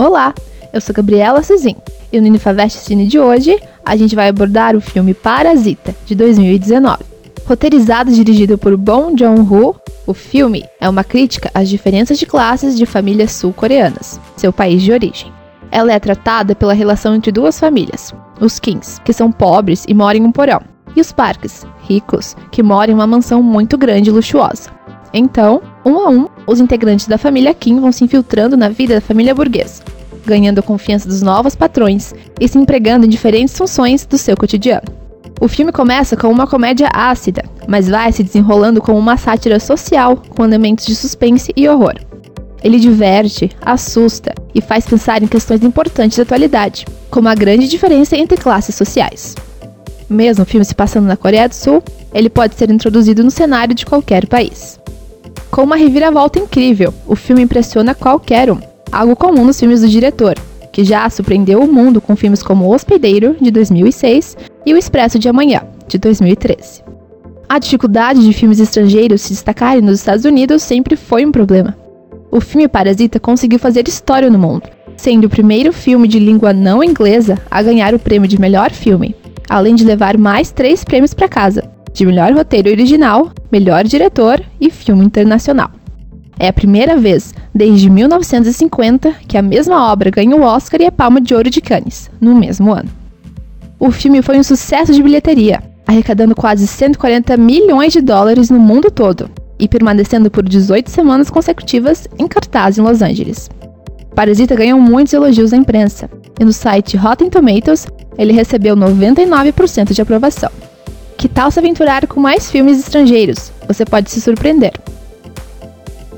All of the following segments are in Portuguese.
Olá, eu sou Gabriela Cezin e no Unifavest Cine de hoje a gente vai abordar o filme Parasita, de 2019. Roteirizado e dirigido por Bong Joon-ho, o filme é uma crítica às diferenças de classes de famílias sul-coreanas, seu país de origem. Ela é tratada pela relação entre duas famílias, os Kings, que são pobres e moram em um porão, e os Parks, ricos, que moram em uma mansão muito grande e luxuosa. Então, um a um, os integrantes da família Kim vão se infiltrando na vida da família burguesa, ganhando a confiança dos novos patrões e se empregando em diferentes funções do seu cotidiano. O filme começa com uma comédia ácida, mas vai se desenrolando como uma sátira social com elementos de suspense e horror. Ele diverte, assusta e faz pensar em questões importantes da atualidade, como a grande diferença entre classes sociais. Mesmo o filme se passando na Coreia do Sul, ele pode ser introduzido no cenário de qualquer país. Com uma reviravolta incrível, o filme impressiona qualquer um, algo comum nos filmes do diretor, que já surpreendeu o mundo com filmes como O Hospedeiro, de 2006, e O Expresso de Amanhã, de 2013. A dificuldade de filmes estrangeiros se destacarem nos Estados Unidos sempre foi um problema. O filme Parasita conseguiu fazer história no mundo, sendo o primeiro filme de língua não inglesa a ganhar o prêmio de melhor filme, além de levar mais três prêmios para casa, de melhor roteiro original, melhor diretor e filme internacional. É a primeira vez desde 1950 que a mesma obra ganha o Oscar e a Palma de Ouro de Cannes, no mesmo ano. O filme foi um sucesso de bilheteria, arrecadando quase 140 milhões de dólares no mundo todo e permanecendo por 18 semanas consecutivas em cartaz em Los Angeles. Parasita ganhou muitos elogios da imprensa, e no site Rotten Tomatoes ele recebeu 99% de aprovação. Que tal se aventurar com mais filmes estrangeiros? Você pode se surpreender.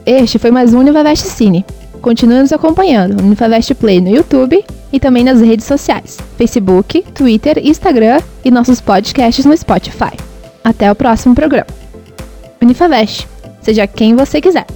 Este foi mais um Univavest Cine. Continue nos acompanhando no Univavest Play no YouTube e também nas redes sociais, Facebook, Twitter, Instagram e nossos podcasts no Spotify. Até o próximo programa. Unifavest, seja quem você quiser.